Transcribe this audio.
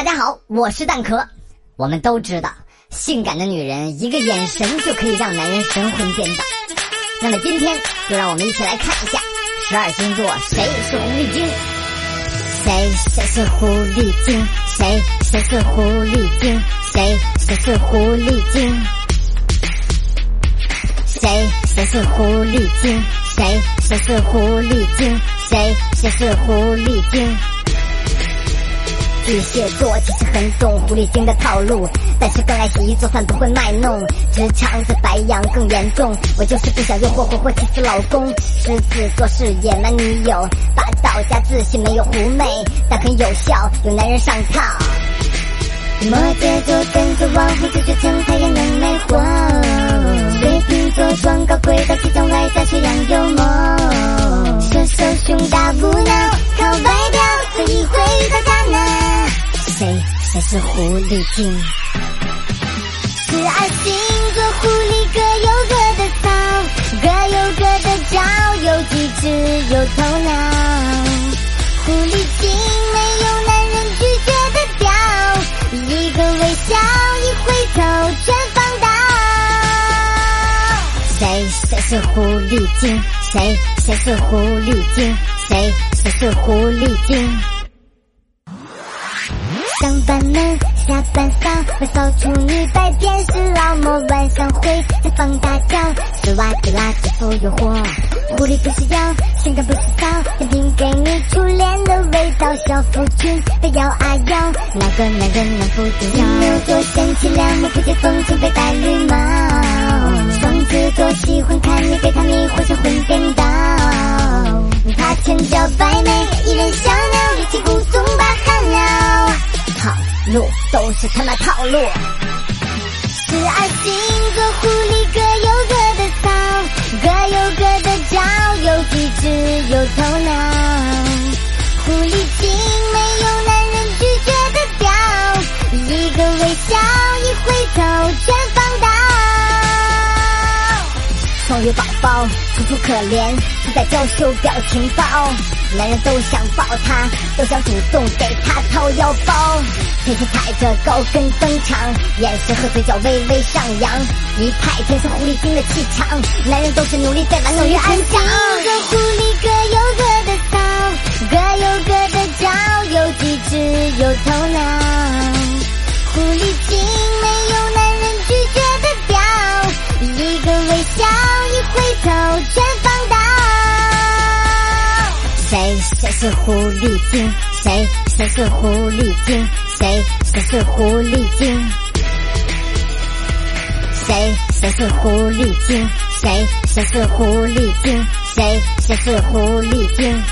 大家好，我是蛋壳。我们都知道，性感的女人一个眼神就可以让男人神魂颠倒。那么今天就让我们一起来看一下十二星座谁是狐狸精？谁谁是狐狸精？谁谁是狐狸精？谁谁是狐狸精？谁谁是狐狸精？谁谁是狐狸精？谁谁是狐狸精？巨蟹座其实很懂狐狸精的套路，但是更爱洗衣做饭不会卖弄。职场的白羊更严重，我就是不想诱惑活活气死老公。狮子座是野蛮女友，霸道加自信没有狐媚，但很有效，有男人上套。摩羯座跟着网红追求成才也能魅惑，水瓶座装高贵到其中外在修养幽默，谁谁是狐狸精？十二星座狐狸各有各的骚，各有各的招，有机智有头脑。狐狸精没有男人拒绝的屌，一个微笑一回头全放倒。谁谁是狐狸精？谁谁是狐狸精？谁谁是狐狸精？上班们下班扫，会扫处女白天是老魔，晚上会再放大招，丝袜子垃圾不诱惑。狐狸不是妖，性感不是骚，甜品给你初恋的味道，小腹裙被摇啊摇，哪个男人能不重要？金牛座贤妻良母不解风情被戴绿帽，双子座喜欢看你被他迷惑神魂颠倒，他前脚摆路都是他妈套路。十二星座狐狸各有各的骚，各有各的招，有机智有头脑。狐狸精双鱼宝宝楚楚可怜，自带娇羞表情包，男人都想抱她，都想主动给她掏腰包。天天踩着高跟登场，眼神和嘴角微微上扬，一派天生狐狸精的气场。男人都是努力在玩弄于安详。个狐狸各有各的骚，各有各的招，有机智有头回头全放倒。谁谁是狐狸精？谁谁是狐狸精？谁谁是狐狸精？谁谁是狐狸精？谁谁是狐狸精？谁谁是狐狸精？